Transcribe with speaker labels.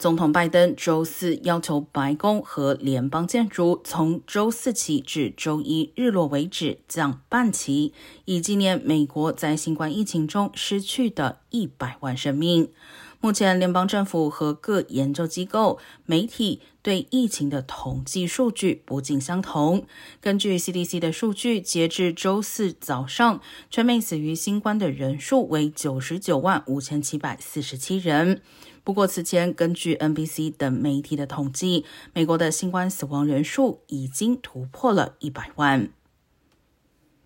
Speaker 1: 总统拜登周四要求白宫和联邦建筑从周四起至周一日落为止降半旗，以纪念美国在新冠疫情中失去的一百万生命。目前，联邦政府和各研究机构、媒体对疫情的统计数据不尽相同。根据 CDC 的数据，截至周四早上，全美死于新冠的人数为九十九万五千七百四十七人。不过，此前根据 NBC 等媒体的统计，美国的新冠死亡人数已经突破了一百万。